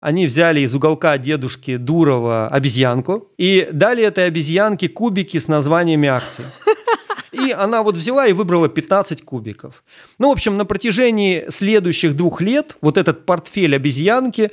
Они взяли из уголка дедушки Дурова обезьянку и дали этой обезьянке кубики с названиями акций. И она вот взяла и выбрала 15 кубиков. Ну, в общем, на протяжении следующих двух лет вот этот портфель обезьянки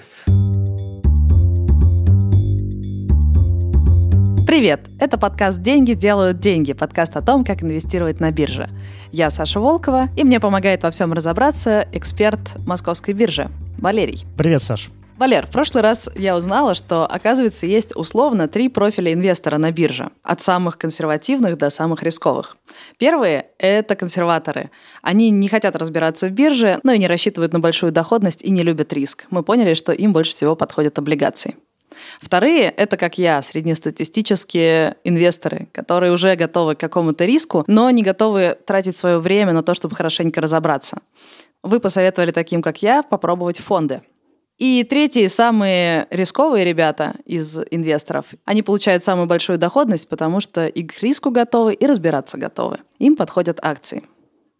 Привет! Это подкаст «Деньги делают деньги», подкаст о том, как инвестировать на бирже. Я Саша Волкова, и мне помогает во всем разобраться эксперт московской биржи Валерий. Привет, Саш. Валер, в прошлый раз я узнала, что, оказывается, есть условно три профиля инвестора на бирже, от самых консервативных до самых рисковых. Первые – это консерваторы. Они не хотят разбираться в бирже, но и не рассчитывают на большую доходность и не любят риск. Мы поняли, что им больше всего подходят облигации. Вторые – это, как я, среднестатистические инвесторы, которые уже готовы к какому-то риску, но не готовы тратить свое время на то, чтобы хорошенько разобраться. Вы посоветовали таким, как я, попробовать фонды – и третьи, самые рисковые ребята из инвесторов, они получают самую большую доходность, потому что и к риску готовы, и разбираться готовы. Им подходят акции.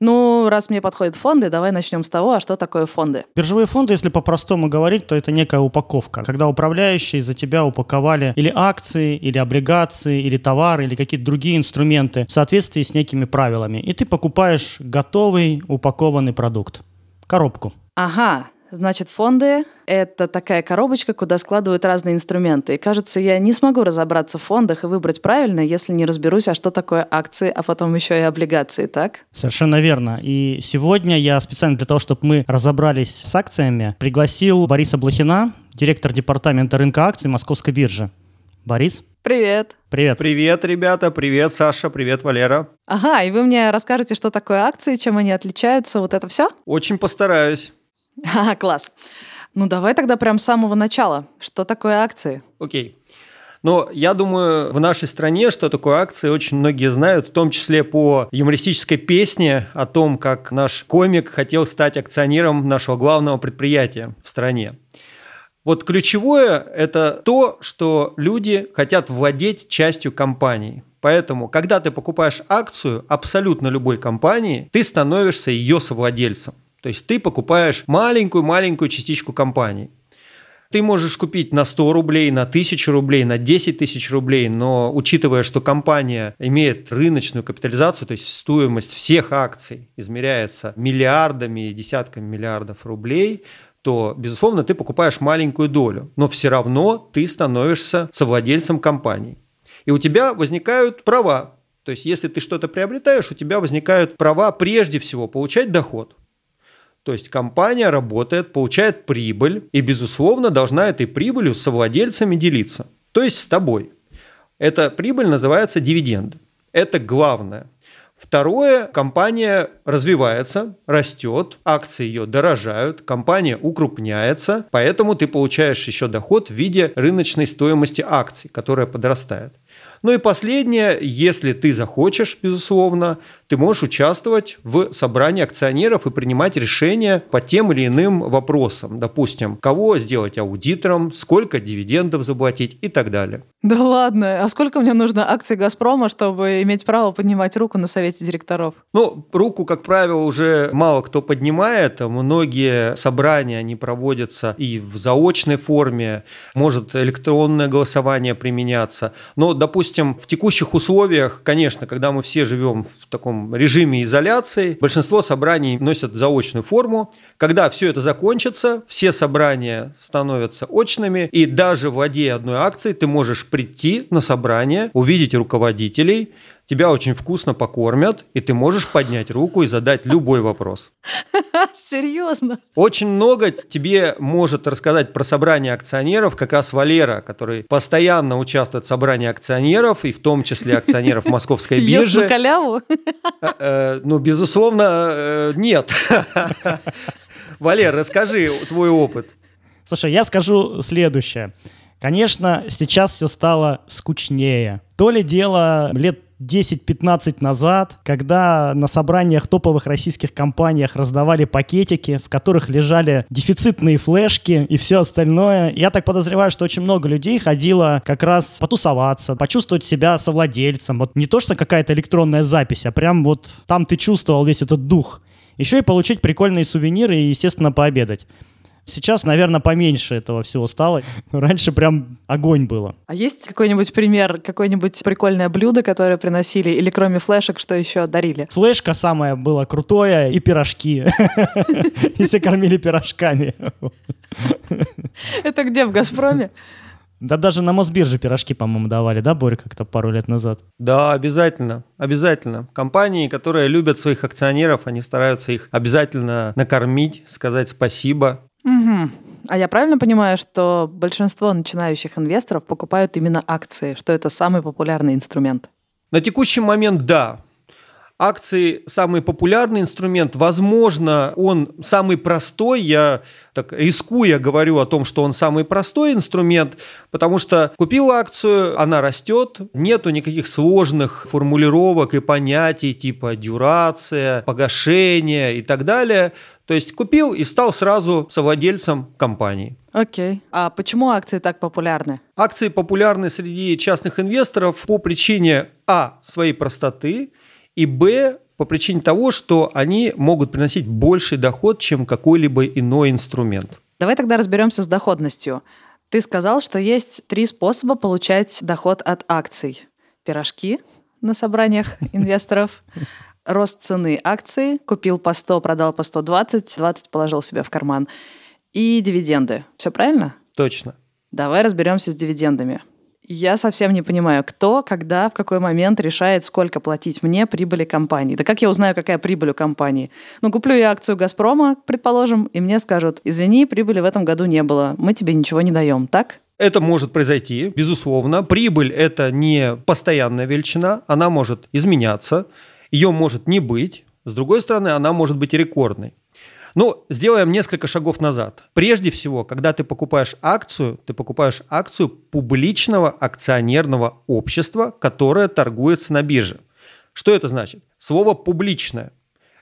Ну, раз мне подходят фонды, давай начнем с того, а что такое фонды? Биржевые фонды, если по-простому говорить, то это некая упаковка. Когда управляющие за тебя упаковали или акции, или облигации, или товары, или какие-то другие инструменты в соответствии с некими правилами. И ты покупаешь готовый упакованный продукт. Коробку. Ага, Значит, фонды — это такая коробочка, куда складывают разные инструменты. И кажется, я не смогу разобраться в фондах и выбрать правильно, если не разберусь, а что такое акции, а потом еще и облигации, так? Совершенно верно. И сегодня я специально для того, чтобы мы разобрались с акциями, пригласил Бориса Блохина, директор департамента рынка акций Московской биржи. Борис? Привет. Привет. Привет, ребята. Привет, Саша. Привет, Валера. Ага, и вы мне расскажете, что такое акции, чем они отличаются, вот это все? Очень постараюсь. А, класс. Ну, давай тогда прям с самого начала. Что такое акции? Окей. Но я думаю, в нашей стране, что такое акции, очень многие знают, в том числе по юмористической песне о том, как наш комик хотел стать акционером нашего главного предприятия в стране. Вот ключевое – это то, что люди хотят владеть частью компании. Поэтому, когда ты покупаешь акцию абсолютно любой компании, ты становишься ее совладельцем. То есть ты покупаешь маленькую-маленькую частичку компании. Ты можешь купить на 100 рублей, на 1000 рублей, на 10 тысяч рублей, но учитывая, что компания имеет рыночную капитализацию, то есть стоимость всех акций измеряется миллиардами и десятками миллиардов рублей, то, безусловно, ты покупаешь маленькую долю, но все равно ты становишься совладельцем компании. И у тебя возникают права. То есть, если ты что-то приобретаешь, у тебя возникают права прежде всего получать доход. То есть компания работает, получает прибыль и, безусловно, должна этой прибылью с совладельцами делиться. То есть с тобой. Эта прибыль называется дивиденды. Это главное. Второе, компания развивается, растет, акции ее дорожают, компания укрупняется, поэтому ты получаешь еще доход в виде рыночной стоимости акций, которая подрастает. Ну и последнее, если ты захочешь, безусловно, ты можешь участвовать в собрании акционеров и принимать решения по тем или иным вопросам. Допустим, кого сделать аудитором, сколько дивидендов заплатить и так далее. Да ладно, а сколько мне нужно акций «Газпрома», чтобы иметь право поднимать руку на совете директоров? Ну, руку, как правило, уже мало кто поднимает. Многие собрания, они проводятся и в заочной форме, может электронное голосование применяться. Но, допустим, допустим, в текущих условиях, конечно, когда мы все живем в таком режиме изоляции, большинство собраний носят заочную форму. Когда все это закончится, все собрания становятся очными, и даже владея одной акцией, ты можешь прийти на собрание, увидеть руководителей, тебя очень вкусно покормят, и ты можешь поднять руку и задать любой вопрос. Серьезно? Очень много тебе может рассказать про собрание акционеров как раз Валера, который постоянно участвует в собрании акционеров, и в том числе акционеров Московской биржи. Ест халяву? Э, э, ну, безусловно, э, нет. Валер, расскажи твой опыт. Слушай, я скажу следующее. Конечно, сейчас все стало скучнее. То ли дело лет 10-15 назад, когда на собраниях топовых российских компаниях раздавали пакетики, в которых лежали дефицитные флешки и все остальное. Я так подозреваю, что очень много людей ходило как раз потусоваться, почувствовать себя совладельцем. Вот не то, что какая-то электронная запись, а прям вот там ты чувствовал весь этот дух. Еще и получить прикольные сувениры и, естественно, пообедать. Сейчас, наверное, поменьше этого всего стало. Раньше прям огонь было. А есть какой-нибудь пример, какое-нибудь прикольное блюдо, которое приносили, или кроме флешек, что еще дарили? Флешка самое было крутое и пирожки. И все кормили пирожками. Это где, в «Газпроме»? Да даже на Мосбирже пирожки, по-моему, давали, да, Боря, как-то пару лет назад? Да, обязательно, обязательно. Компании, которые любят своих акционеров, они стараются их обязательно накормить, сказать спасибо. Угу. А я правильно понимаю, что большинство начинающих инвесторов покупают именно акции, что это самый популярный инструмент? На текущий момент да. Акции самый популярный инструмент. Возможно, он самый простой. Я так рискуя говорю о том, что он самый простой инструмент, потому что купил акцию, она растет, нету никаких сложных формулировок и понятий типа дюрация, погашение и так далее. То есть купил и стал сразу совладельцем компании. Окей. А почему акции так популярны? Акции популярны среди частных инвесторов по причине А. своей простоты – и б, по причине того, что они могут приносить больший доход, чем какой-либо иной инструмент. Давай тогда разберемся с доходностью. Ты сказал, что есть три способа получать доход от акций. Пирожки на собраниях инвесторов, рост цены акций, купил по 100, продал по 120, 20 положил себе в карман, и дивиденды. Все правильно? Точно. Давай разберемся с дивидендами. Я совсем не понимаю, кто, когда, в какой момент решает, сколько платить мне прибыли компании. Да как я узнаю, какая прибыль у компании? Ну, куплю я акцию «Газпрома», предположим, и мне скажут, извини, прибыли в этом году не было, мы тебе ничего не даем, так? Это может произойти, безусловно. Прибыль – это не постоянная величина, она может изменяться, ее может не быть. С другой стороны, она может быть рекордной. Ну, сделаем несколько шагов назад. Прежде всего, когда ты покупаешь акцию, ты покупаешь акцию публичного акционерного общества, которое торгуется на бирже. Что это значит? Слово «публичное»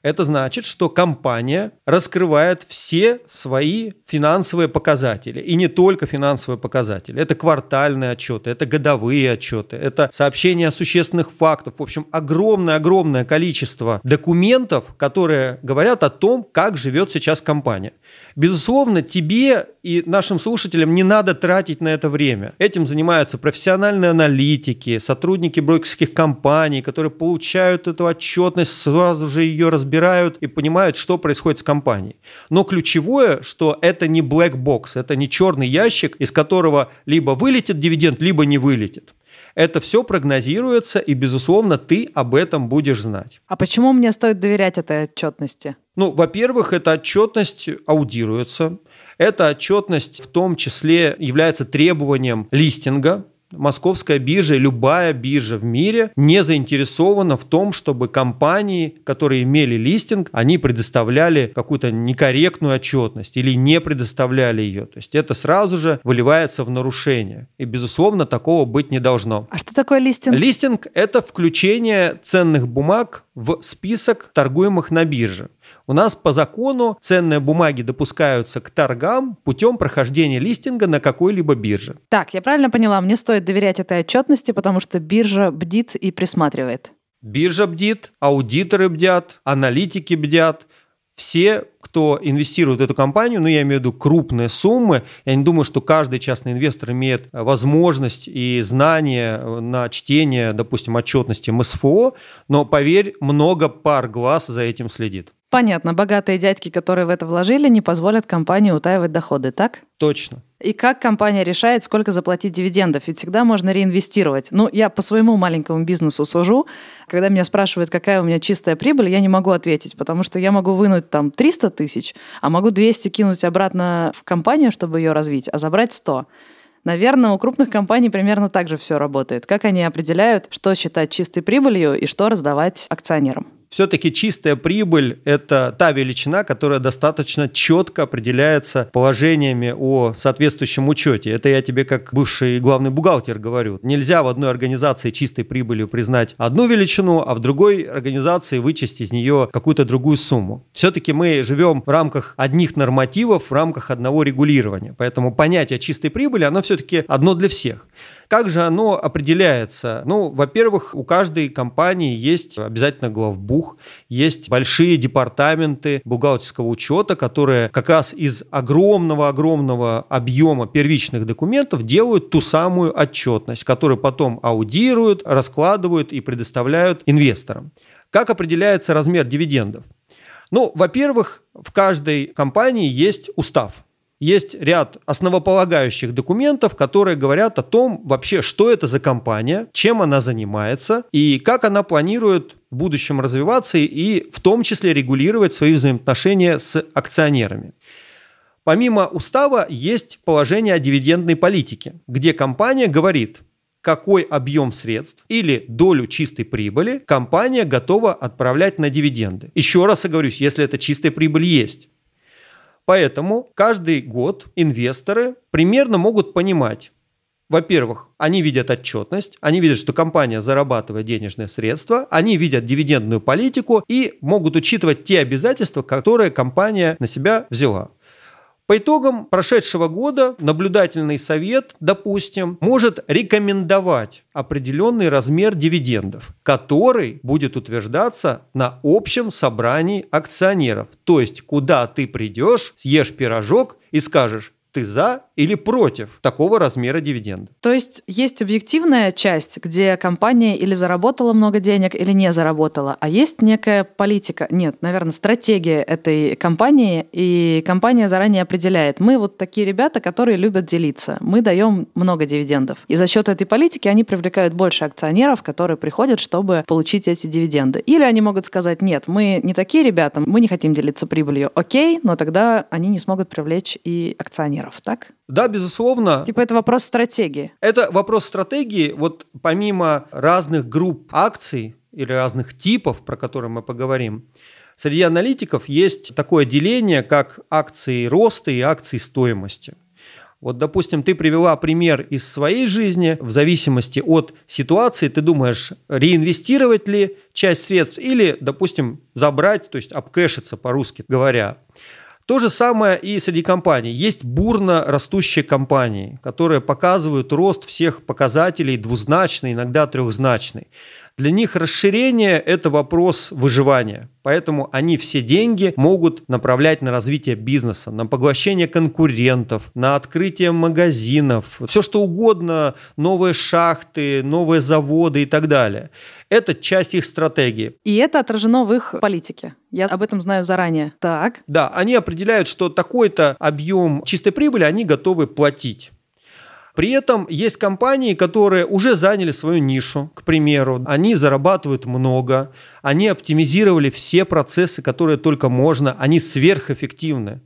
Это значит, что компания раскрывает все свои финансовые показатели. И не только финансовые показатели. Это квартальные отчеты, это годовые отчеты, это сообщения о существенных фактах. В общем, огромное-огромное количество документов, которые говорят о том, как живет сейчас компания. Безусловно, тебе и нашим слушателям не надо тратить на это время. Этим занимаются профессиональные аналитики, сотрудники брокерских компаний, которые получают эту отчетность, сразу же ее разбирают и понимают, что происходит с компанией. Но ключевое, что это не black box, это не черный ящик, из которого либо вылетит дивиденд, либо не вылетит. Это все прогнозируется, и, безусловно, ты об этом будешь знать. А почему мне стоит доверять этой отчетности? Ну, во-первых, эта отчетность аудируется. Эта отчетность в том числе является требованием листинга, московская биржа любая биржа в мире не заинтересована в том, чтобы компании, которые имели листинг, они предоставляли какую-то некорректную отчетность или не предоставляли ее. То есть это сразу же выливается в нарушение. И, безусловно, такого быть не должно. А что такое листинг? Листинг – это включение ценных бумаг в список торгуемых на бирже. У нас по закону ценные бумаги допускаются к торгам путем прохождения листинга на какой-либо бирже. Так, я правильно поняла, мне стоит доверять этой отчетности, потому что биржа бдит и присматривает. Биржа бдит, аудиторы бдят, аналитики бдят. Все, кто инвестирует в эту компанию, ну я имею в виду крупные суммы, я не думаю, что каждый частный инвестор имеет возможность и знания на чтение, допустим, отчетности МСФО, но поверь, много пар глаз за этим следит. Понятно, богатые дядьки, которые в это вложили, не позволят компании утаивать доходы, так? Точно. И как компания решает, сколько заплатить дивидендов? Ведь всегда можно реинвестировать. Ну, я по своему маленькому бизнесу сужу. Когда меня спрашивают, какая у меня чистая прибыль, я не могу ответить, потому что я могу вынуть там 300 тысяч, а могу 200 кинуть обратно в компанию, чтобы ее развить, а забрать 100. Наверное, у крупных компаний примерно так же все работает. Как они определяют, что считать чистой прибылью и что раздавать акционерам? Все-таки чистая прибыль – это та величина, которая достаточно четко определяется положениями о соответствующем учете. Это я тебе как бывший главный бухгалтер говорю. Нельзя в одной организации чистой прибылью признать одну величину, а в другой организации вычесть из нее какую-то другую сумму. Все-таки мы живем в рамках одних нормативов, в рамках одного регулирования. Поэтому понятие чистой прибыли, оно все-таки одно для всех. Как же оно определяется? Ну, во-первых, у каждой компании есть обязательно главбух, есть большие департаменты бухгалтерского учета, которые как раз из огромного-огромного объема первичных документов делают ту самую отчетность, которую потом аудируют, раскладывают и предоставляют инвесторам. Как определяется размер дивидендов? Ну, во-первых, в каждой компании есть устав есть ряд основополагающих документов, которые говорят о том вообще, что это за компания, чем она занимается и как она планирует в будущем развиваться и в том числе регулировать свои взаимоотношения с акционерами. Помимо устава есть положение о дивидендной политике, где компания говорит, какой объем средств или долю чистой прибыли компания готова отправлять на дивиденды. Еще раз оговорюсь, если эта чистая прибыль есть. Поэтому каждый год инвесторы примерно могут понимать, во-первых, они видят отчетность, они видят, что компания зарабатывает денежные средства, они видят дивидендную политику и могут учитывать те обязательства, которые компания на себя взяла. По итогам прошедшего года наблюдательный совет, допустим, может рекомендовать определенный размер дивидендов, который будет утверждаться на общем собрании акционеров. То есть, куда ты придешь, съешь пирожок и скажешь, ты за или против такого размера дивиденда. То есть есть объективная часть, где компания или заработала много денег, или не заработала, а есть некая политика, нет, наверное, стратегия этой компании, и компания заранее определяет, мы вот такие ребята, которые любят делиться, мы даем много дивидендов. И за счет этой политики они привлекают больше акционеров, которые приходят, чтобы получить эти дивиденды. Или они могут сказать, нет, мы не такие ребята, мы не хотим делиться прибылью. Окей, но тогда они не смогут привлечь и акционеров акционеров, так? Да, безусловно. Типа это вопрос стратегии. Это вопрос стратегии. Вот помимо разных групп акций или разных типов, про которые мы поговорим, среди аналитиков есть такое деление, как акции роста и акции стоимости. Вот, допустим, ты привела пример из своей жизни. В зависимости от ситуации ты думаешь, реинвестировать ли часть средств или, допустим, забрать, то есть обкэшиться по-русски говоря. То же самое и среди компаний. Есть бурно растущие компании, которые показывают рост всех показателей двузначный, иногда трехзначный. Для них расширение – это вопрос выживания. Поэтому они все деньги могут направлять на развитие бизнеса, на поглощение конкурентов, на открытие магазинов, все что угодно, новые шахты, новые заводы и так далее. Это часть их стратегии. И это отражено в их политике. Я об этом знаю заранее. Так. Да, они определяют, что такой-то объем чистой прибыли они готовы платить. При этом есть компании, которые уже заняли свою нишу, к примеру, они зарабатывают много, они оптимизировали все процессы, которые только можно, они сверхэффективны.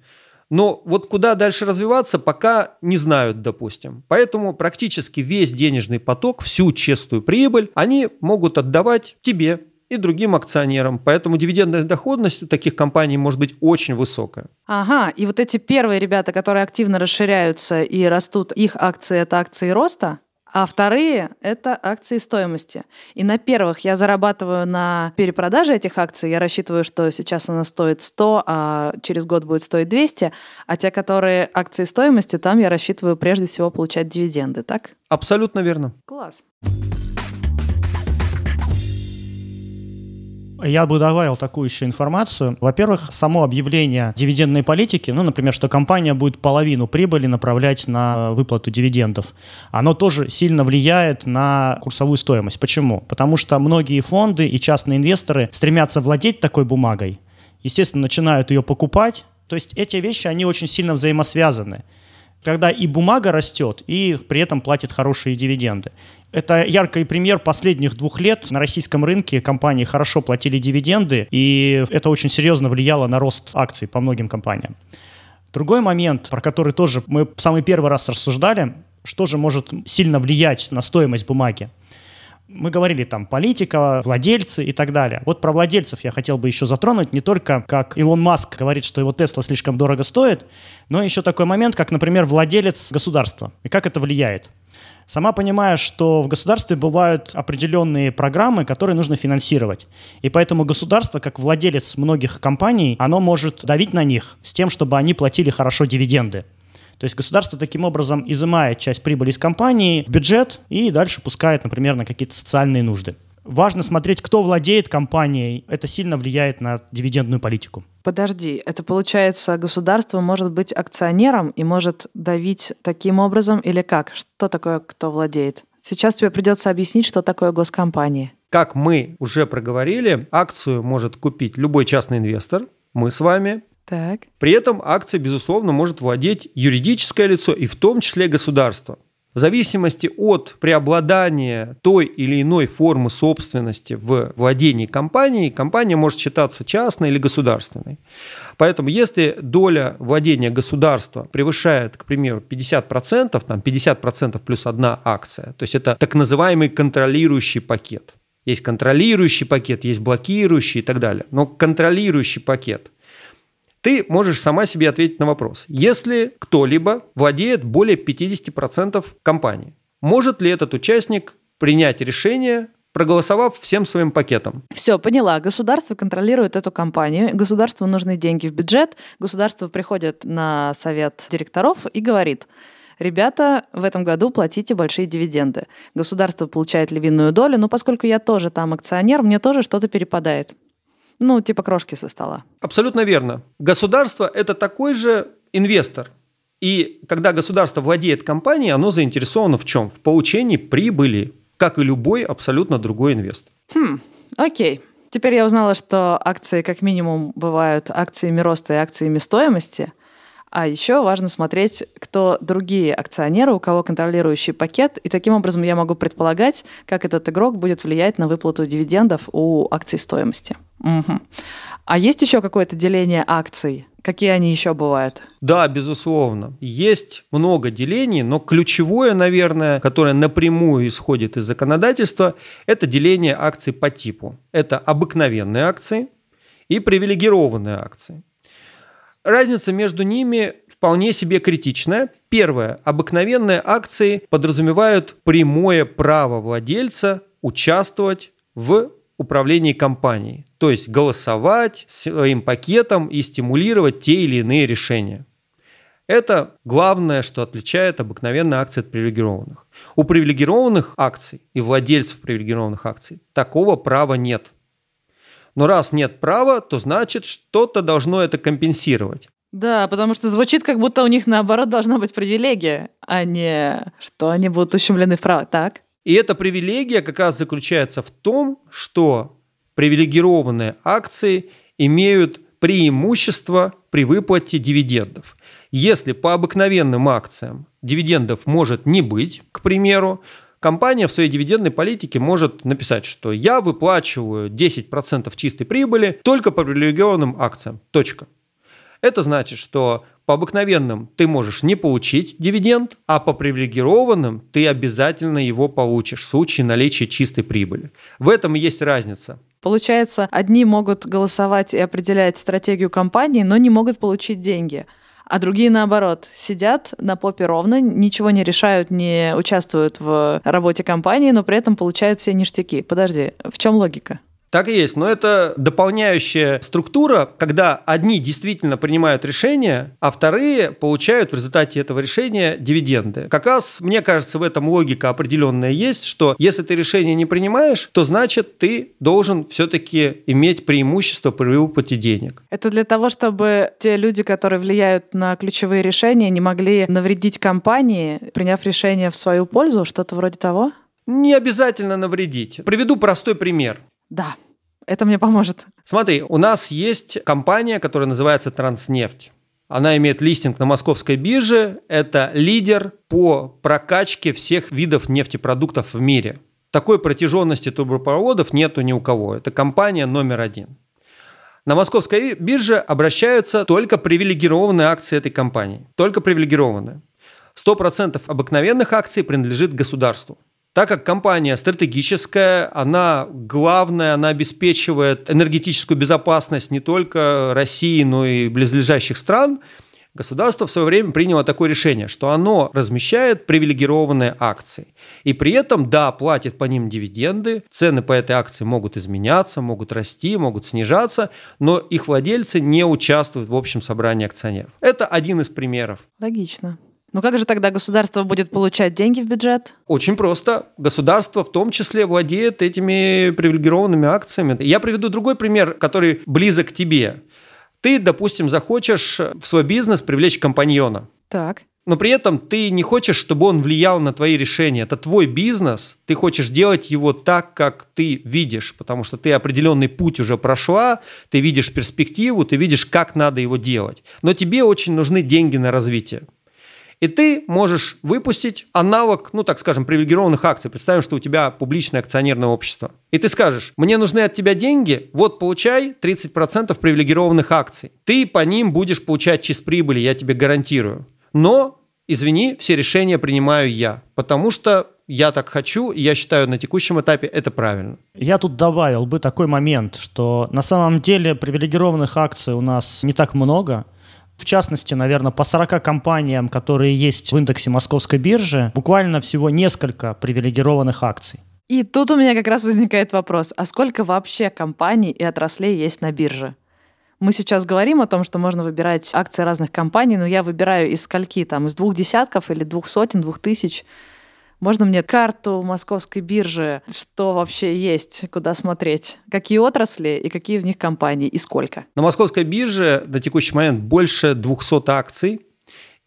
Но вот куда дальше развиваться, пока не знают, допустим. Поэтому практически весь денежный поток, всю честную прибыль, они могут отдавать тебе, и другим акционерам. Поэтому дивидендная доходность у таких компаний может быть очень высокая. Ага, и вот эти первые ребята, которые активно расширяются и растут, их акции – это акции роста, а вторые – это акции стоимости. И на первых я зарабатываю на перепродаже этих акций. Я рассчитываю, что сейчас она стоит 100, а через год будет стоить 200. А те, которые акции стоимости, там я рассчитываю прежде всего получать дивиденды, так? Абсолютно верно. Класс. Я бы добавил такую еще информацию. Во-первых, само объявление дивидендной политики, ну, например, что компания будет половину прибыли направлять на выплату дивидендов, оно тоже сильно влияет на курсовую стоимость. Почему? Потому что многие фонды и частные инвесторы стремятся владеть такой бумагой, естественно, начинают ее покупать. То есть эти вещи, они очень сильно взаимосвязаны когда и бумага растет, и при этом платит хорошие дивиденды. Это яркий пример последних двух лет. На российском рынке компании хорошо платили дивиденды, и это очень серьезно влияло на рост акций по многим компаниям. Другой момент, про который тоже мы в самый первый раз рассуждали, что же может сильно влиять на стоимость бумаги. Мы говорили там политика, владельцы и так далее. Вот про владельцев я хотел бы еще затронуть не только как Илон Маск говорит, что его Тесла слишком дорого стоит, но еще такой момент, как, например, владелец государства и как это влияет. Сама понимая, что в государстве бывают определенные программы, которые нужно финансировать. И поэтому государство, как владелец многих компаний, оно может давить на них с тем, чтобы они платили хорошо дивиденды. То есть государство таким образом изымает часть прибыли из компании в бюджет и дальше пускает, например, на какие-то социальные нужды. Важно смотреть, кто владеет компанией. Это сильно влияет на дивидендную политику. Подожди, это получается, государство может быть акционером и может давить таким образом или как? Что такое, кто владеет? Сейчас тебе придется объяснить, что такое госкомпания. Как мы уже проговорили, акцию может купить любой частный инвестор, мы с вами. Так. При этом акция, безусловно, может владеть юридическое лицо и в том числе государство. В зависимости от преобладания той или иной формы собственности в владении компанией, компания может считаться частной или государственной. Поэтому если доля владения государства превышает, к примеру, 50%, там 50% плюс одна акция, то есть это так называемый контролирующий пакет. Есть контролирующий пакет, есть блокирующий и так далее. Но контролирующий пакет – ты можешь сама себе ответить на вопрос. Если кто-либо владеет более 50% компании, может ли этот участник принять решение проголосовав всем своим пакетом. Все, поняла. Государство контролирует эту компанию, государству нужны деньги в бюджет, государство приходит на совет директоров и говорит, ребята, в этом году платите большие дивиденды. Государство получает львиную долю, но поскольку я тоже там акционер, мне тоже что-то перепадает. Ну, типа крошки со стола. Абсолютно верно. Государство – это такой же инвестор. И когда государство владеет компанией, оно заинтересовано в чем? В получении прибыли, как и любой абсолютно другой инвестор. Хм, окей. Теперь я узнала, что акции как минимум бывают акциями роста и акциями стоимости. А еще важно смотреть, кто другие акционеры, у кого контролирующий пакет, и таким образом я могу предполагать, как этот игрок будет влиять на выплату дивидендов у акций стоимости. Угу. А есть еще какое-то деление акций? Какие они еще бывают? Да, безусловно. Есть много делений, но ключевое, наверное, которое напрямую исходит из законодательства, это деление акций по типу. Это обыкновенные акции и привилегированные акции. Разница между ними вполне себе критичная. Первое. Обыкновенные акции подразумевают прямое право владельца участвовать в управлении компанией, то есть голосовать своим пакетом и стимулировать те или иные решения. Это главное, что отличает обыкновенные акции от привилегированных. У привилегированных акций и владельцев привилегированных акций такого права нет. Но раз нет права, то значит что-то должно это компенсировать. Да, потому что звучит, как будто у них наоборот должна быть привилегия, а не что они будут ущемлены в правах. Так? И эта привилегия как раз заключается в том, что привилегированные акции имеют преимущество при выплате дивидендов. Если по обыкновенным акциям дивидендов может не быть, к примеру, компания в своей дивидендной политике может написать, что я выплачиваю 10% чистой прибыли только по привилегированным акциям. Точка. Это значит, что по обыкновенным ты можешь не получить дивиденд, а по привилегированным ты обязательно его получишь в случае наличия чистой прибыли. В этом и есть разница. Получается, одни могут голосовать и определять стратегию компании, но не могут получить деньги а другие, наоборот, сидят на попе ровно, ничего не решают, не участвуют в работе компании, но при этом получают все ништяки. Подожди, в чем логика? Так и есть, но это дополняющая структура, когда одни действительно принимают решения, а вторые получают в результате этого решения дивиденды. Как раз, мне кажется, в этом логика определенная есть, что если ты решение не принимаешь, то значит ты должен все-таки иметь преимущество при выплате денег. Это для того, чтобы те люди, которые влияют на ключевые решения, не могли навредить компании, приняв решение в свою пользу, что-то вроде того? Не обязательно навредить. Приведу простой пример. Да, это мне поможет. Смотри, у нас есть компания, которая называется Транснефть. Она имеет листинг на московской бирже. Это лидер по прокачке всех видов нефтепродуктов в мире. Такой протяженности трубопроводов нету ни у кого. Это компания номер один. На московской бирже обращаются только привилегированные акции этой компании. Только привилегированные. 100% обыкновенных акций принадлежит государству. Так как компания стратегическая, она главная, она обеспечивает энергетическую безопасность не только России, но и близлежащих стран, государство в свое время приняло такое решение, что оно размещает привилегированные акции. И при этом, да, платит по ним дивиденды, цены по этой акции могут изменяться, могут расти, могут снижаться, но их владельцы не участвуют в общем собрании акционеров. Это один из примеров. Логично. Ну как же тогда государство будет получать деньги в бюджет? Очень просто. Государство в том числе владеет этими привилегированными акциями. Я приведу другой пример, который близок к тебе. Ты, допустим, захочешь в свой бизнес привлечь компаньона. Так но при этом ты не хочешь, чтобы он влиял на твои решения. Это твой бизнес, ты хочешь делать его так, как ты видишь, потому что ты определенный путь уже прошла, ты видишь перспективу, ты видишь, как надо его делать. Но тебе очень нужны деньги на развитие. И ты можешь выпустить аналог, ну так скажем, привилегированных акций. Представим, что у тебя публичное акционерное общество. И ты скажешь, мне нужны от тебя деньги, вот получай 30% привилегированных акций. Ты по ним будешь получать чист прибыли, я тебе гарантирую. Но, извини, все решения принимаю я, потому что я так хочу, и я считаю на текущем этапе это правильно. Я тут добавил бы такой момент, что на самом деле привилегированных акций у нас не так много. В частности, наверное, по 40 компаниям, которые есть в индексе московской биржи, буквально всего несколько привилегированных акций. И тут у меня как раз возникает вопрос, а сколько вообще компаний и отраслей есть на бирже? Мы сейчас говорим о том, что можно выбирать акции разных компаний, но я выбираю из скольки там, из двух десятков или двух сотен, двух тысяч. Можно мне карту московской биржи, что вообще есть, куда смотреть, какие отрасли и какие в них компании и сколько? На московской бирже на текущий момент больше 200 акций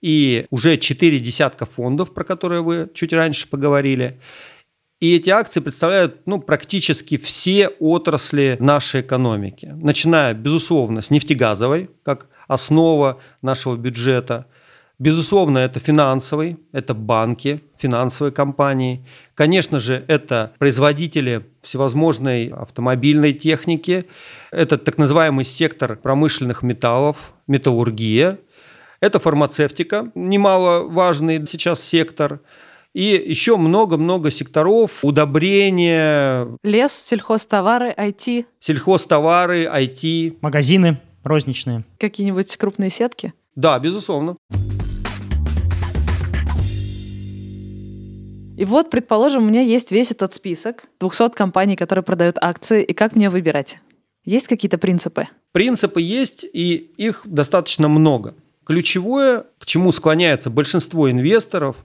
и уже 4 десятка фондов, про которые вы чуть раньше поговорили. И эти акции представляют ну, практически все отрасли нашей экономики, начиная, безусловно, с нефтегазовой, как основа нашего бюджета. Безусловно, это финансовый, это банки, финансовые компании. Конечно же, это производители всевозможной автомобильной техники. Это так называемый сектор промышленных металлов, металлургия. Это фармацевтика, немаловажный сейчас сектор – и еще много-много секторов, удобрения. Лес, сельхозтовары, IT. Сельхозтовары, IT. Магазины розничные. Какие-нибудь крупные сетки? Да, безусловно. И вот, предположим, у меня есть весь этот список 200 компаний, которые продают акции, и как мне выбирать? Есть какие-то принципы? Принципы есть, и их достаточно много. Ключевое, к чему склоняется большинство инвесторов,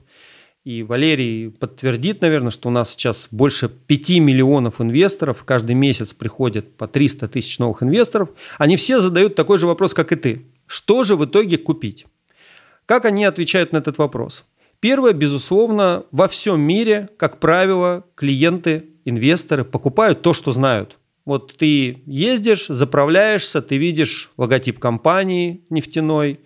и Валерий подтвердит, наверное, что у нас сейчас больше 5 миллионов инвесторов, каждый месяц приходит по 300 тысяч новых инвесторов. Они все задают такой же вопрос, как и ты. Что же в итоге купить? Как они отвечают на этот вопрос? Первое, безусловно, во всем мире, как правило, клиенты, инвесторы покупают то, что знают. Вот ты ездишь, заправляешься, ты видишь логотип компании нефтяной,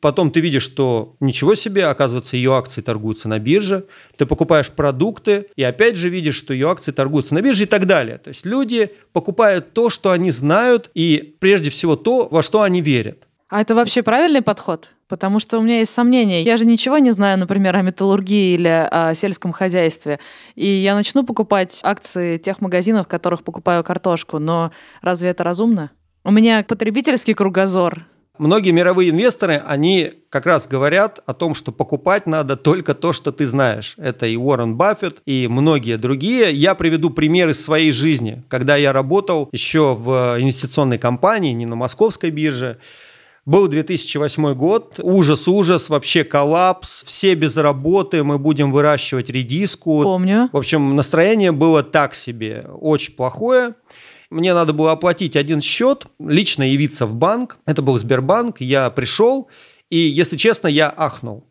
Потом ты видишь, что ничего себе, оказывается, ее акции торгуются на бирже. Ты покупаешь продукты и опять же видишь, что ее акции торгуются на бирже и так далее. То есть люди покупают то, что они знают, и прежде всего то, во что они верят. А это вообще правильный подход? Потому что у меня есть сомнения. Я же ничего не знаю, например, о металлургии или о сельском хозяйстве. И я начну покупать акции тех магазинов, в которых покупаю картошку. Но разве это разумно? У меня потребительский кругозор многие мировые инвесторы, они как раз говорят о том, что покупать надо только то, что ты знаешь. Это и Уоррен Баффет, и многие другие. Я приведу пример из своей жизни. Когда я работал еще в инвестиционной компании, не на московской бирже, был 2008 год, ужас-ужас, вообще коллапс, все без работы, мы будем выращивать редиску. Помню. В общем, настроение было так себе, очень плохое. Мне надо было оплатить один счет, лично явиться в банк. Это был Сбербанк. Я пришел, и, если честно, я ахнул.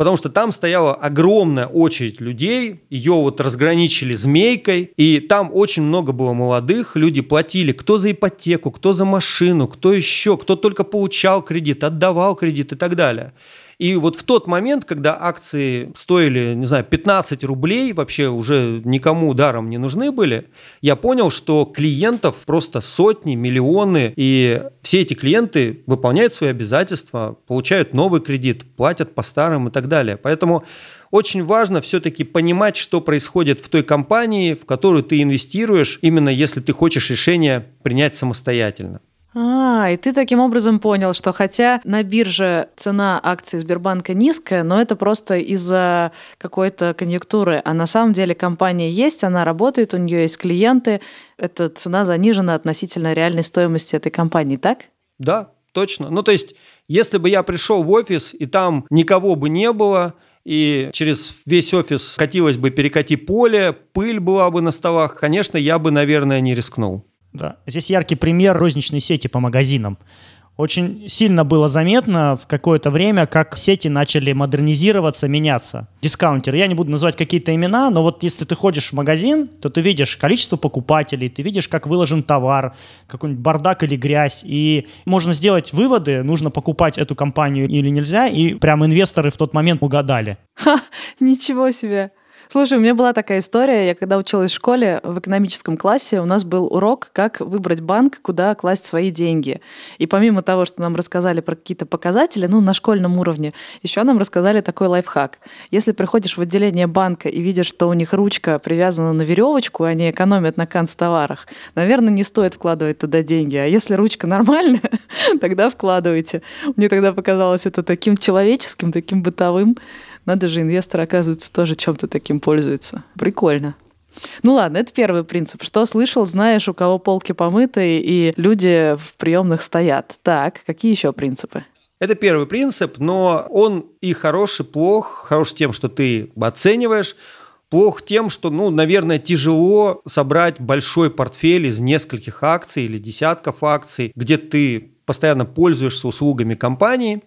Потому что там стояла огромная очередь людей, ее вот разграничили змейкой, и там очень много было молодых, люди платили кто за ипотеку, кто за машину, кто еще, кто только получал кредит, отдавал кредит и так далее. И вот в тот момент, когда акции стоили, не знаю, 15 рублей, вообще уже никому даром не нужны были, я понял, что клиентов просто сотни, миллионы, и все эти клиенты выполняют свои обязательства, получают новый кредит, платят по старым и так далее. Поэтому очень важно все-таки понимать, что происходит в той компании, в которую ты инвестируешь, именно если ты хочешь решение принять самостоятельно. А, и ты таким образом понял, что хотя на бирже цена акций Сбербанка низкая, но это просто из-за какой-то конъюнктуры. А на самом деле компания есть, она работает, у нее есть клиенты. Эта цена занижена относительно реальной стоимости этой компании, так? Да, точно. Ну, то есть Если бы я пришел в офис, и там никого бы не было, и через весь офис катилось бы перекати поле, пыль была бы на столах, конечно, я бы, наверное, не рискнул. Да. Здесь яркий пример розничной сети по магазинам. Очень сильно было заметно в какое-то время, как сети начали модернизироваться, меняться. Дискаунтер. Я не буду называть какие-то имена, но вот если ты ходишь в магазин, то ты видишь количество покупателей, ты видишь, как выложен товар, какой-нибудь бардак или грязь. И можно сделать выводы, нужно покупать эту компанию или нельзя, и прям инвесторы в тот момент угадали. Ха, ничего себе. Слушай, у меня была такая история. Я когда училась в школе в экономическом классе, у нас был урок, как выбрать банк, куда класть свои деньги. И помимо того, что нам рассказали про какие-то показатели, ну, на школьном уровне, еще нам рассказали такой лайфхак. Если приходишь в отделение банка и видишь, что у них ручка привязана на веревочку, и они экономят на канцтоварах, наверное, не стоит вкладывать туда деньги. А если ручка нормальная, тогда вкладывайте. Мне тогда показалось это таким человеческим, таким бытовым. Надо же, инвестор, оказывается, тоже чем-то таким пользуется. Прикольно. Ну ладно, это первый принцип. Что слышал, знаешь, у кого полки помыты и люди в приемных стоят. Так, какие еще принципы? Это первый принцип, но он и хороший, плох. Хорош тем, что ты оцениваешь, плох тем, что, ну, наверное, тяжело собрать большой портфель из нескольких акций или десятков акций, где ты постоянно пользуешься услугами компании.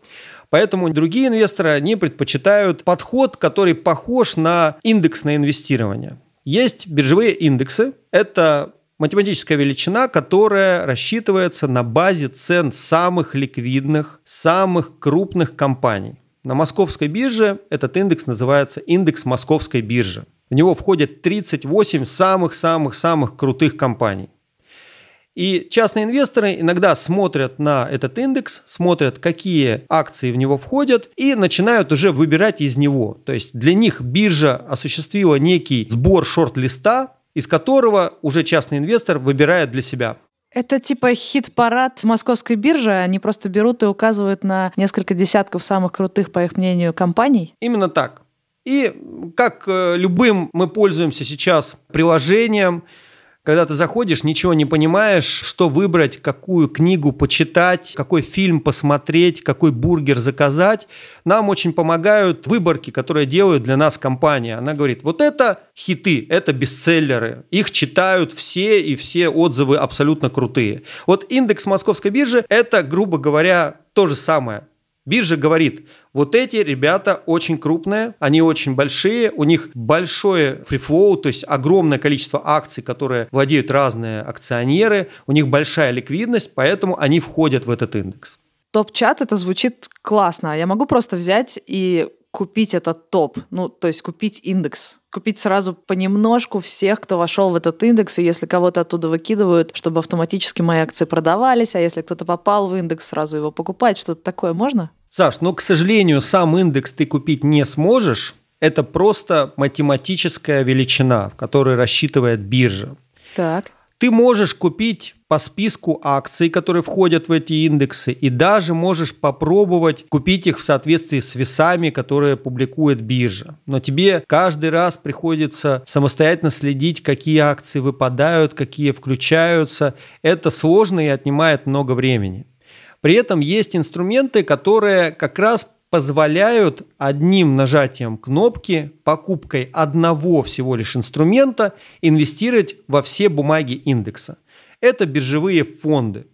Поэтому другие инвесторы, они предпочитают подход, который похож на индексное инвестирование. Есть биржевые индексы. Это математическая величина, которая рассчитывается на базе цен самых ликвидных, самых крупных компаний. На московской бирже этот индекс называется индекс московской биржи. В него входят 38 самых-самых-самых крутых компаний. И частные инвесторы иногда смотрят на этот индекс, смотрят, какие акции в него входят, и начинают уже выбирать из него. То есть для них биржа осуществила некий сбор шорт-листа, из которого уже частный инвестор выбирает для себя. Это типа хит-парад московской биржи, они просто берут и указывают на несколько десятков самых крутых, по их мнению, компаний? Именно так. И как э, любым мы пользуемся сейчас приложением, когда ты заходишь, ничего не понимаешь, что выбрать, какую книгу почитать, какой фильм посмотреть, какой бургер заказать. Нам очень помогают выборки, которые делают для нас компания. Она говорит, вот это хиты, это бестселлеры. Их читают все, и все отзывы абсолютно крутые. Вот индекс московской биржи – это, грубо говоря, то же самое. Биржа говорит, вот эти ребята очень крупные, они очень большие, у них большое фрифлоу, то есть огромное количество акций, которые владеют разные акционеры, у них большая ликвидность, поэтому они входят в этот индекс. Топ-чат это звучит классно. Я могу просто взять и купить этот топ, ну, то есть купить индекс, купить сразу понемножку всех, кто вошел в этот индекс, и если кого-то оттуда выкидывают, чтобы автоматически мои акции продавались, а если кто-то попал в индекс, сразу его покупать, что-то такое можно? Саш, ну, к сожалению, сам индекс ты купить не сможешь, это просто математическая величина, которую рассчитывает биржа. Так. Ты можешь купить по списку акций, которые входят в эти индексы, и даже можешь попробовать купить их в соответствии с весами, которые публикует биржа. Но тебе каждый раз приходится самостоятельно следить, какие акции выпадают, какие включаются. Это сложно и отнимает много времени. При этом есть инструменты, которые как раз позволяют одним нажатием кнопки, покупкой одного всего лишь инструмента инвестировать во все бумаги индекса. Это биржевые фонды.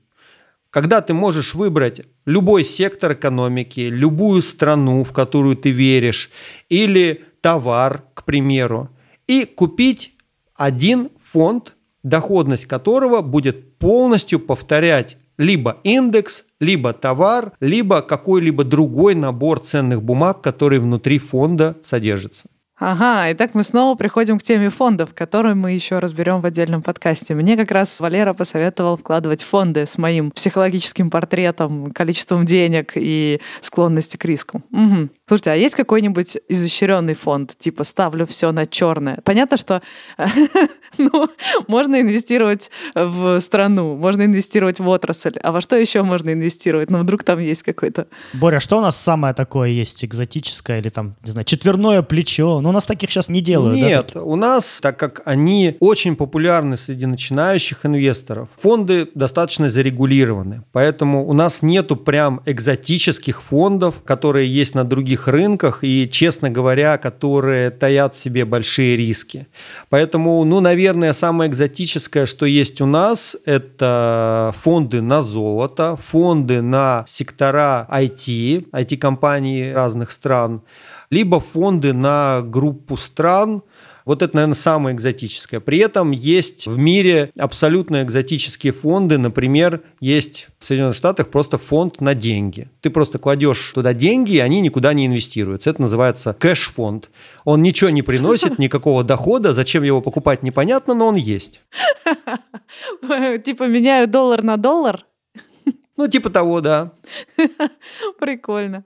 Когда ты можешь выбрать любой сектор экономики, любую страну, в которую ты веришь, или товар, к примеру, и купить один фонд, доходность которого будет полностью повторять либо индекс, либо товар, либо какой-либо другой набор ценных бумаг, который внутри фонда содержится. Ага, и так мы снова приходим к теме фондов, которую мы еще разберем в отдельном подкасте. Мне как раз Валера посоветовал вкладывать фонды с моим психологическим портретом, количеством денег и склонности к риску. Угу. Слушайте, а есть какой-нибудь изощренный фонд, типа ставлю все на черное? Понятно, что ну, можно инвестировать в страну, можно инвестировать в отрасль, а во что еще можно инвестировать? Ну, вдруг там есть какой-то... Боря, что у нас самое такое есть экзотическое или там, не знаю, четверное плечо? Ну, у нас таких сейчас не делают. Нет, да, у нас, так как они очень популярны среди начинающих инвесторов, фонды достаточно зарегулированы, поэтому у нас нету прям экзотических фондов, которые есть на других рынках и, честно говоря, которые таят в себе большие риски. Поэтому, ну, наверное, самое экзотическое, что есть у нас, это фонды на золото, фонды на сектора IT, IT-компаний разных стран, либо фонды на группу стран, вот это, наверное, самое экзотическое. При этом есть в мире абсолютно экзотические фонды. Например, есть в Соединенных Штатах просто фонд на деньги. Ты просто кладешь туда деньги, и они никуда не инвестируются. Это называется кэш-фонд. Он ничего не приносит, никакого дохода. Зачем его покупать, непонятно, но он есть. Типа меняю доллар на доллар? Ну, типа того, да. Прикольно.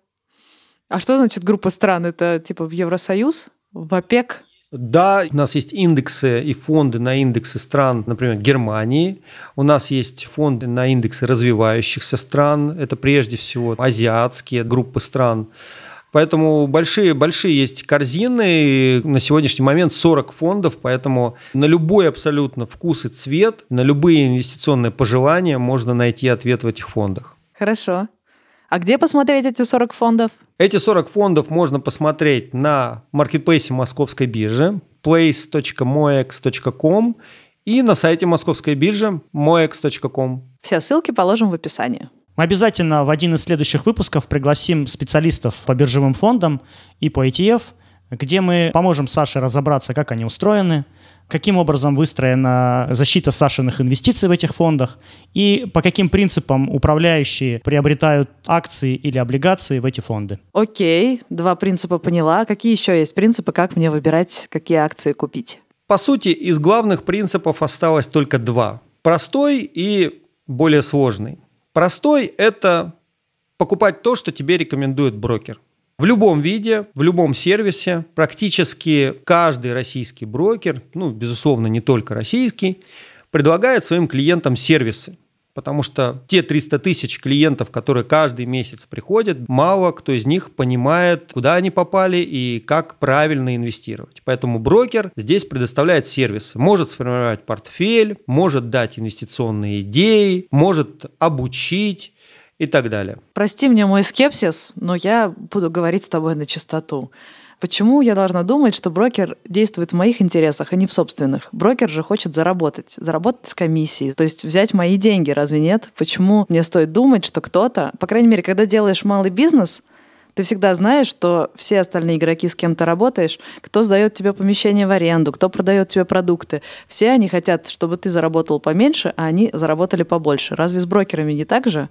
А что значит группа стран? Это типа в Евросоюз? В ОПЕК? Да, у нас есть индексы и фонды на индексы стран, например, Германии. У нас есть фонды на индексы развивающихся стран. Это прежде всего азиатские группы стран. Поэтому большие, большие есть корзины. На сегодняшний момент 40 фондов, поэтому на любой абсолютно вкус и цвет, на любые инвестиционные пожелания можно найти ответ в этих фондах. Хорошо. А где посмотреть эти 40 фондов? Эти 40 фондов можно посмотреть на маркетплейсе Московской биржи place.moex.com и на сайте Московской биржи moex.com. Все ссылки положим в описании. Мы обязательно в один из следующих выпусков пригласим специалистов по биржевым фондам и по ETF, где мы поможем Саше разобраться, как они устроены, каким образом выстроена защита Сашиных инвестиций в этих фондах и по каким принципам управляющие приобретают акции или облигации в эти фонды. Окей, два принципа поняла. Какие еще есть принципы, как мне выбирать, какие акции купить? По сути, из главных принципов осталось только два. Простой и более сложный. Простой – это покупать то, что тебе рекомендует брокер. В любом виде, в любом сервисе, практически каждый российский брокер, ну, безусловно, не только российский, предлагает своим клиентам сервисы. Потому что те 300 тысяч клиентов, которые каждый месяц приходят, мало кто из них понимает, куда они попали и как правильно инвестировать. Поэтому брокер здесь предоставляет сервисы. Может сформировать портфель, может дать инвестиционные идеи, может обучить, и так далее. Прости мне мой скепсис, но я буду говорить с тобой на чистоту. Почему я должна думать, что брокер действует в моих интересах, а не в собственных? Брокер же хочет заработать, заработать с комиссией, то есть взять мои деньги, разве нет? Почему мне стоит думать, что кто-то, по крайней мере, когда делаешь малый бизнес, ты всегда знаешь, что все остальные игроки, с кем ты работаешь, кто сдает тебе помещение в аренду, кто продает тебе продукты, все они хотят, чтобы ты заработал поменьше, а они заработали побольше. Разве с брокерами не так же?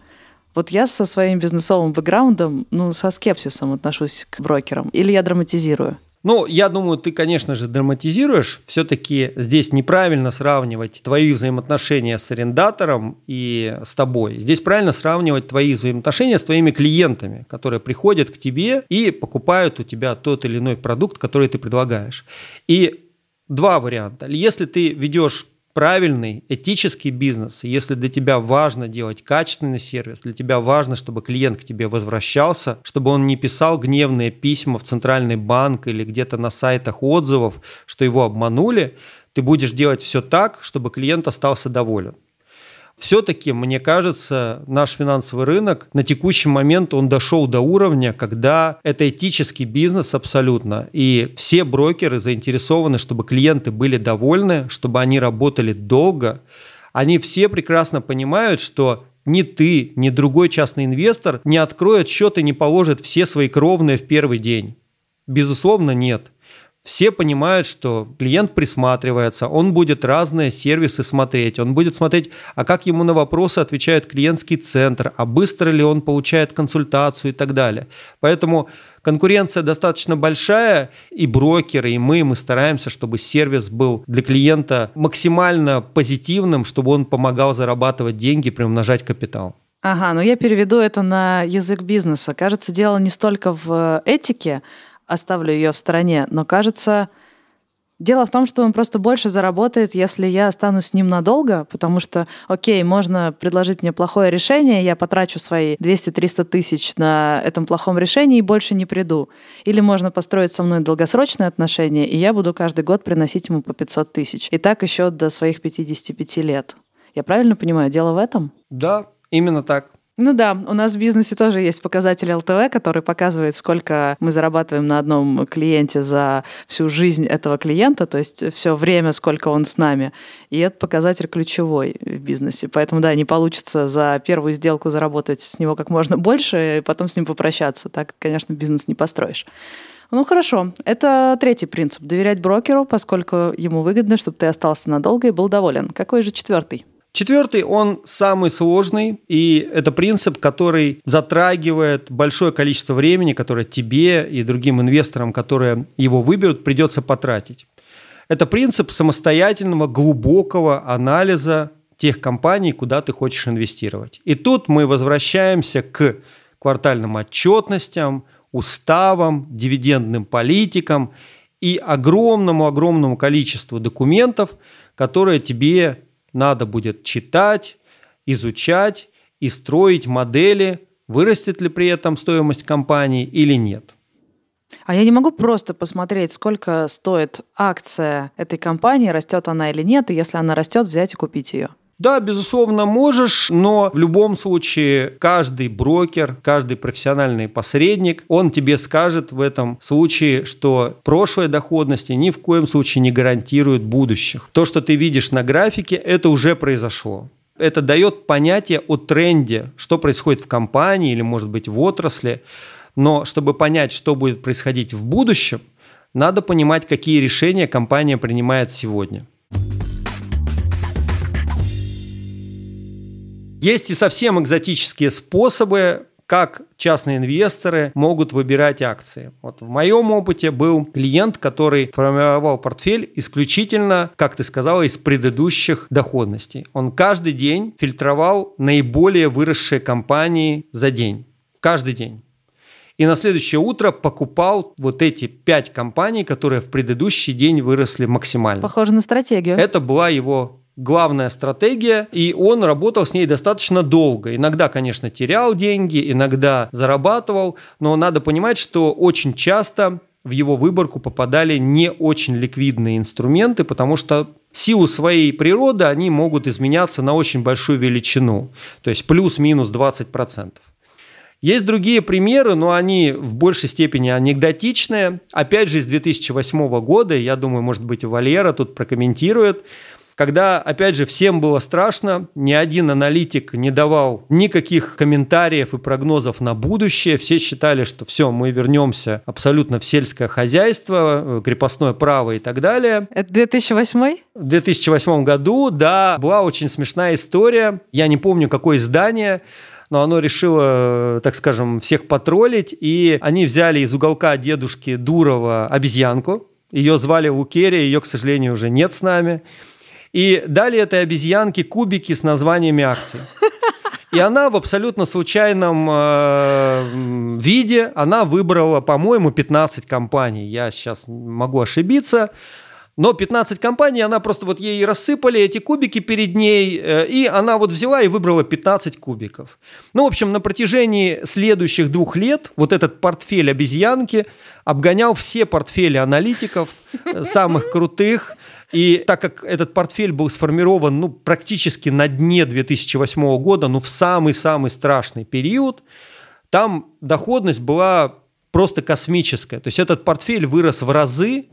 Вот я со своим бизнесовым бэкграундом, ну, со скепсисом отношусь к брокерам. Или я драматизирую? Ну, я думаю, ты, конечно же, драматизируешь. Все-таки здесь неправильно сравнивать твои взаимоотношения с арендатором и с тобой. Здесь правильно сравнивать твои взаимоотношения с твоими клиентами, которые приходят к тебе и покупают у тебя тот или иной продукт, который ты предлагаешь. И два варианта. Если ты ведешь правильный этический бизнес, если для тебя важно делать качественный сервис, для тебя важно, чтобы клиент к тебе возвращался, чтобы он не писал гневные письма в центральный банк или где-то на сайтах отзывов, что его обманули, ты будешь делать все так, чтобы клиент остался доволен все-таки, мне кажется, наш финансовый рынок на текущий момент он дошел до уровня, когда это этический бизнес абсолютно, и все брокеры заинтересованы, чтобы клиенты были довольны, чтобы они работали долго. Они все прекрасно понимают, что ни ты, ни другой частный инвестор не откроет счет и не положит все свои кровные в первый день. Безусловно, нет. Все понимают, что клиент присматривается, он будет разные сервисы смотреть, он будет смотреть, а как ему на вопросы отвечает клиентский центр, а быстро ли он получает консультацию и так далее. Поэтому конкуренция достаточно большая, и брокеры, и мы, мы стараемся, чтобы сервис был для клиента максимально позитивным, чтобы он помогал зарабатывать деньги, приумножать капитал. Ага, но я переведу это на язык бизнеса. Кажется, дело не столько в этике, оставлю ее в стороне, но кажется, Дело в том, что он просто больше заработает, если я останусь с ним надолго, потому что, окей, можно предложить мне плохое решение, я потрачу свои 200-300 тысяч на этом плохом решении и больше не приду. Или можно построить со мной долгосрочные отношения, и я буду каждый год приносить ему по 500 тысяч. И так еще до своих 55 лет. Я правильно понимаю, дело в этом? Да, именно так. Ну да, у нас в бизнесе тоже есть показатель ЛТВ, который показывает, сколько мы зарабатываем на одном клиенте за всю жизнь этого клиента, то есть все время, сколько он с нами. И этот показатель ключевой в бизнесе. Поэтому да, не получится за первую сделку заработать с него как можно больше, и потом с ним попрощаться. Так, конечно, бизнес не построишь. Ну хорошо, это третий принцип. Доверять брокеру, поскольку ему выгодно, чтобы ты остался надолго и был доволен. Какой же четвертый? Четвертый, он самый сложный, и это принцип, который затрагивает большое количество времени, которое тебе и другим инвесторам, которые его выберут, придется потратить. Это принцип самостоятельного, глубокого анализа тех компаний, куда ты хочешь инвестировать. И тут мы возвращаемся к квартальным отчетностям, уставам, дивидендным политикам и огромному-огромному количеству документов, которые тебе надо будет читать, изучать и строить модели, вырастет ли при этом стоимость компании или нет. А я не могу просто посмотреть, сколько стоит акция этой компании, растет она или нет, и если она растет, взять и купить ее. Да, безусловно, можешь, но в любом случае каждый брокер, каждый профессиональный посредник, он тебе скажет в этом случае, что прошлые доходности ни в коем случае не гарантируют будущих. То, что ты видишь на графике, это уже произошло. Это дает понятие о тренде, что происходит в компании или, может быть, в отрасли. Но чтобы понять, что будет происходить в будущем, надо понимать, какие решения компания принимает сегодня. Есть и совсем экзотические способы, как частные инвесторы могут выбирать акции. Вот в моем опыте был клиент, который формировал портфель исключительно, как ты сказала, из предыдущих доходностей. Он каждый день фильтровал наиболее выросшие компании за день. Каждый день. И на следующее утро покупал вот эти пять компаний, которые в предыдущий день выросли максимально. Похоже на стратегию. Это была его главная стратегия, и он работал с ней достаточно долго. Иногда, конечно, терял деньги, иногда зарабатывал, но надо понимать, что очень часто в его выборку попадали не очень ликвидные инструменты, потому что силу своей природы они могут изменяться на очень большую величину, то есть плюс-минус 20%. Есть другие примеры, но они в большей степени анекдотичные. Опять же, из 2008 года, я думаю, может быть, Валера тут прокомментирует, когда, опять же, всем было страшно, ни один аналитик не давал никаких комментариев и прогнозов на будущее, все считали, что все, мы вернемся абсолютно в сельское хозяйство, э, крепостное право и так далее. Это 2008? В 2008 году, да, была очень смешная история, я не помню, какое издание, но оно решило, так скажем, всех потроллить, и они взяли из уголка дедушки Дурова обезьянку, ее звали Лукерия, ее, к сожалению, уже нет с нами. И дали этой обезьянке кубики с названиями акций. И она в абсолютно случайном э, виде, она выбрала, по-моему, 15 компаний. Я сейчас могу ошибиться. Но 15 компаний, она просто вот ей рассыпали эти кубики перед ней, э, и она вот взяла и выбрала 15 кубиков. Ну, в общем, на протяжении следующих двух лет вот этот портфель обезьянки обгонял все портфели аналитиков, э, самых крутых, и так как этот портфель был сформирован ну, практически на дне 2008 года, ну в самый-самый страшный период, там доходность была просто космическая. То есть этот портфель вырос в разы,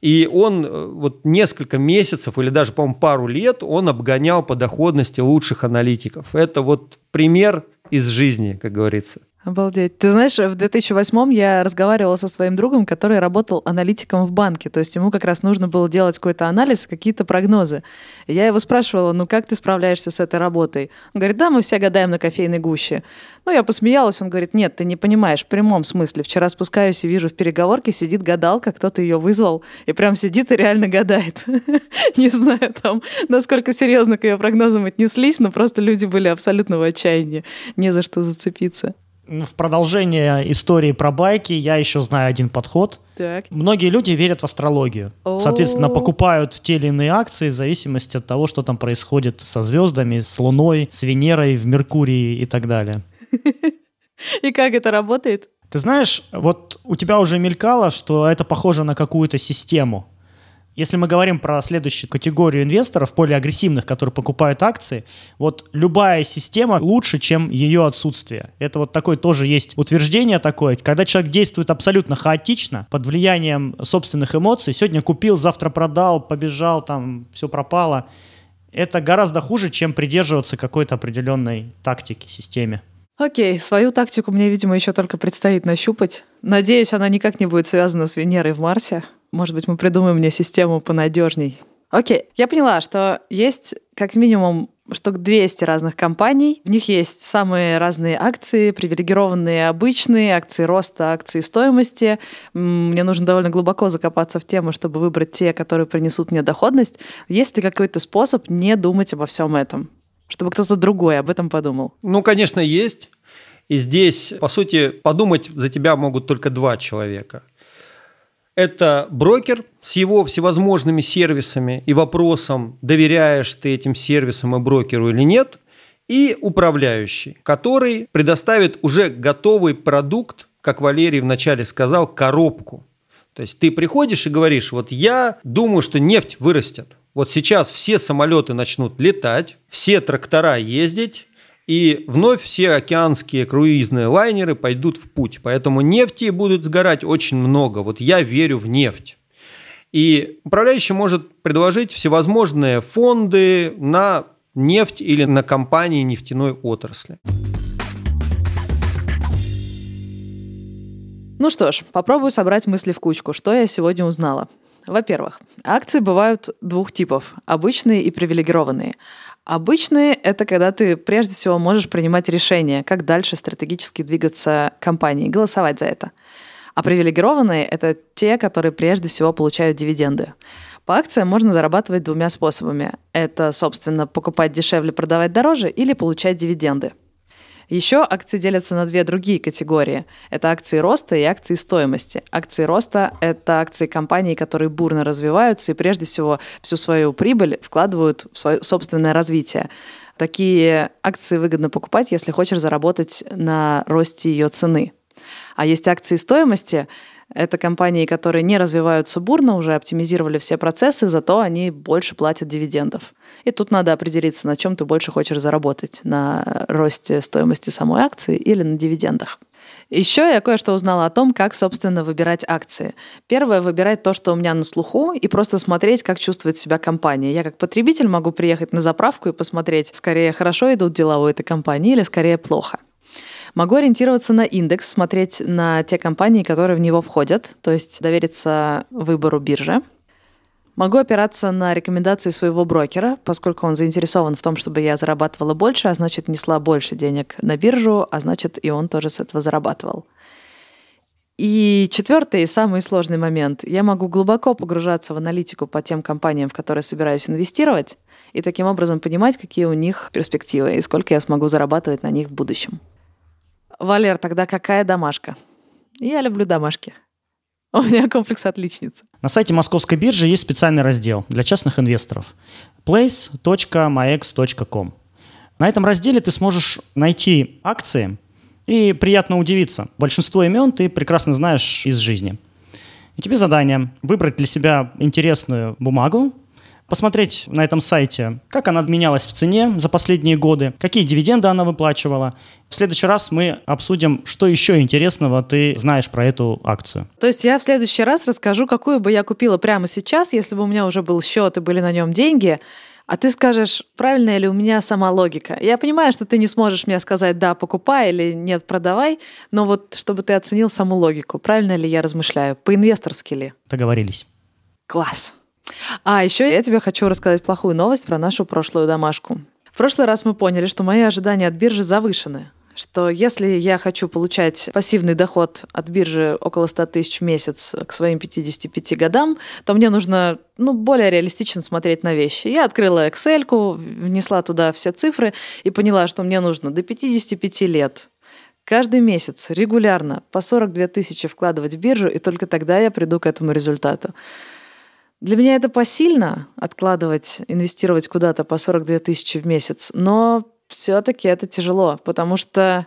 и он э, вот несколько месяцев или даже, по-моему, пару лет он обгонял по доходности лучших аналитиков. Это вот пример из жизни, как говорится. Обалдеть. Ты знаешь, в 2008 я разговаривала со своим другом, который работал аналитиком в банке. То есть ему как раз нужно было делать какой-то анализ, какие-то прогнозы. И я его спрашивала, ну как ты справляешься с этой работой? Он говорит, да, мы все гадаем на кофейной гуще. Ну, я посмеялась, он говорит, нет, ты не понимаешь, в прямом смысле. Вчера спускаюсь и вижу в переговорке сидит гадалка, кто-то ее вызвал, и прям сидит и реально гадает. Не знаю там, насколько серьезно к ее прогнозам отнеслись, но просто люди были абсолютно в отчаянии. Не за что зацепиться. Ну, в продолжение истории про байки я еще знаю один подход. Так. Многие люди верят в астрологию. О. Соответственно, покупают те или иные акции в зависимости от того, что там происходит со звездами, с Луной, с Венерой, в Меркурии и так далее. И как это работает? Ты знаешь, вот у тебя уже мелькало, что это похоже на какую-то систему. Если мы говорим про следующую категорию инвесторов, более агрессивных, которые покупают акции, вот любая система лучше, чем ее отсутствие. Это вот такое тоже есть утверждение такое. Когда человек действует абсолютно хаотично, под влиянием собственных эмоций, сегодня купил, завтра продал, побежал, там все пропало, это гораздо хуже, чем придерживаться какой-то определенной тактики, системе. Окей, свою тактику мне, видимо, еще только предстоит нащупать. Надеюсь, она никак не будет связана с Венерой в Марсе. Может быть, мы придумаем мне систему понадежней. Окей, я поняла, что есть как минимум штук 200 разных компаний. В них есть самые разные акции, привилегированные обычные, акции роста, акции стоимости. Мне нужно довольно глубоко закопаться в тему, чтобы выбрать те, которые принесут мне доходность. Есть ли какой-то способ не думать обо всем этом? Чтобы кто-то другой об этом подумал. Ну, конечно, есть. И здесь, по сути, подумать за тебя могут только два человека – это брокер с его всевозможными сервисами и вопросом, доверяешь ты этим сервисам и брокеру или нет, и управляющий, который предоставит уже готовый продукт, как Валерий вначале сказал, коробку. То есть ты приходишь и говоришь, вот я думаю, что нефть вырастет. Вот сейчас все самолеты начнут летать, все трактора ездить, и вновь все океанские круизные лайнеры пойдут в путь. Поэтому нефти будут сгорать очень много. Вот я верю в нефть. И управляющий может предложить всевозможные фонды на нефть или на компании нефтяной отрасли. Ну что ж, попробую собрать мысли в кучку. Что я сегодня узнала? Во-первых, акции бывают двух типов – обычные и привилегированные. Обычные — это когда ты прежде всего можешь принимать решения, как дальше стратегически двигаться компанией, голосовать за это. А привилегированные — это те, которые прежде всего получают дивиденды. По акциям можно зарабатывать двумя способами. Это, собственно, покупать дешевле, продавать дороже или получать дивиденды — еще акции делятся на две другие категории. Это акции роста и акции стоимости. Акции роста — это акции компаний, которые бурно развиваются и прежде всего всю свою прибыль вкладывают в свое собственное развитие. Такие акции выгодно покупать, если хочешь заработать на росте ее цены. А есть акции стоимости — это компании, которые не развиваются бурно, уже оптимизировали все процессы, зато они больше платят дивидендов. И тут надо определиться, на чем ты больше хочешь заработать, на росте стоимости самой акции или на дивидендах. Еще я кое-что узнала о том, как, собственно, выбирать акции. Первое — выбирать то, что у меня на слуху, и просто смотреть, как чувствует себя компания. Я как потребитель могу приехать на заправку и посмотреть, скорее хорошо идут дела у этой компании или скорее плохо. Могу ориентироваться на индекс, смотреть на те компании, которые в него входят, то есть довериться выбору биржи. Могу опираться на рекомендации своего брокера, поскольку он заинтересован в том, чтобы я зарабатывала больше, а значит, несла больше денег на биржу, а значит, и он тоже с этого зарабатывал. И четвертый и самый сложный момент. Я могу глубоко погружаться в аналитику по тем компаниям, в которые собираюсь инвестировать, и таким образом понимать, какие у них перспективы и сколько я смогу зарабатывать на них в будущем. Валер, тогда какая домашка? Я люблю домашки. У меня комплекс отличницы. На сайте Московской биржи есть специальный раздел для частных инвесторов place.maex.com. На этом разделе ты сможешь найти акции и приятно удивиться. Большинство имен ты прекрасно знаешь из жизни. И тебе задание выбрать для себя интересную бумагу, посмотреть на этом сайте, как она менялась в цене за последние годы, какие дивиденды она выплачивала. В следующий раз мы обсудим, что еще интересного ты знаешь про эту акцию. То есть я в следующий раз расскажу, какую бы я купила прямо сейчас, если бы у меня уже был счет и были на нем деньги, А ты скажешь, правильная ли у меня сама логика? Я понимаю, что ты не сможешь мне сказать «да, покупай» или «нет, продавай», но вот чтобы ты оценил саму логику, правильно ли я размышляю, по-инвесторски ли? Договорились. Класс. А еще я тебе хочу рассказать плохую новость про нашу прошлую домашку. В прошлый раз мы поняли, что мои ожидания от биржи завышены что если я хочу получать пассивный доход от биржи около 100 тысяч в месяц к своим 55 годам, то мне нужно ну, более реалистично смотреть на вещи. Я открыла Excel, внесла туда все цифры и поняла, что мне нужно до 55 лет каждый месяц регулярно по 42 тысячи вкладывать в биржу, и только тогда я приду к этому результату. Для меня это посильно откладывать, инвестировать куда-то по 42 тысячи в месяц, но все-таки это тяжело, потому что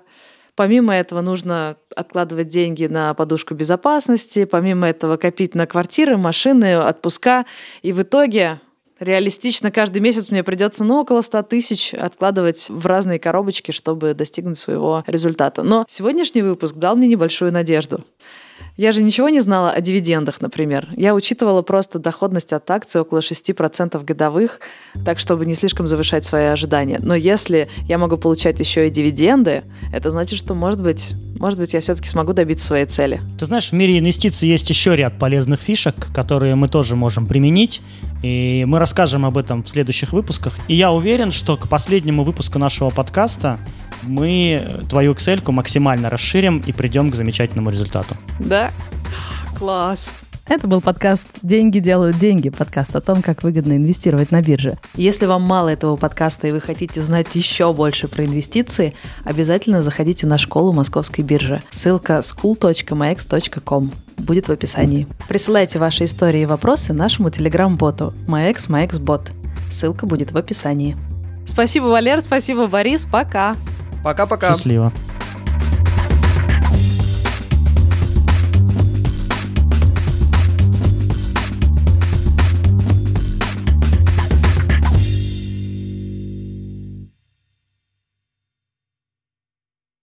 помимо этого нужно откладывать деньги на подушку безопасности, помимо этого копить на квартиры, машины, отпуска. И в итоге реалистично каждый месяц мне придется ну, около 100 тысяч откладывать в разные коробочки, чтобы достигнуть своего результата. Но сегодняшний выпуск дал мне небольшую надежду. Я же ничего не знала о дивидендах, например. Я учитывала просто доходность от акций около 6% годовых, так чтобы не слишком завышать свои ожидания. Но если я могу получать еще и дивиденды, это значит, что, может быть, может быть, я все-таки смогу добиться своей цели. Ты знаешь, в мире инвестиций есть еще ряд полезных фишек, которые мы тоже можем применить. И мы расскажем об этом в следующих выпусках. И я уверен, что к последнему выпуску нашего подкаста мы твою Excel максимально расширим и придем к замечательному результату. Да? Класс. Это был подкаст «Деньги делают деньги», подкаст о том, как выгодно инвестировать на бирже. Если вам мало этого подкаста и вы хотите знать еще больше про инвестиции, обязательно заходите на школу Московской биржи. Ссылка school.max.com будет в описании. Присылайте ваши истории и вопросы нашему телеграм-боту MyX MyXBot. Ссылка будет в описании. Спасибо, Валер, спасибо, Борис, пока. Пока-пока. Счастливо.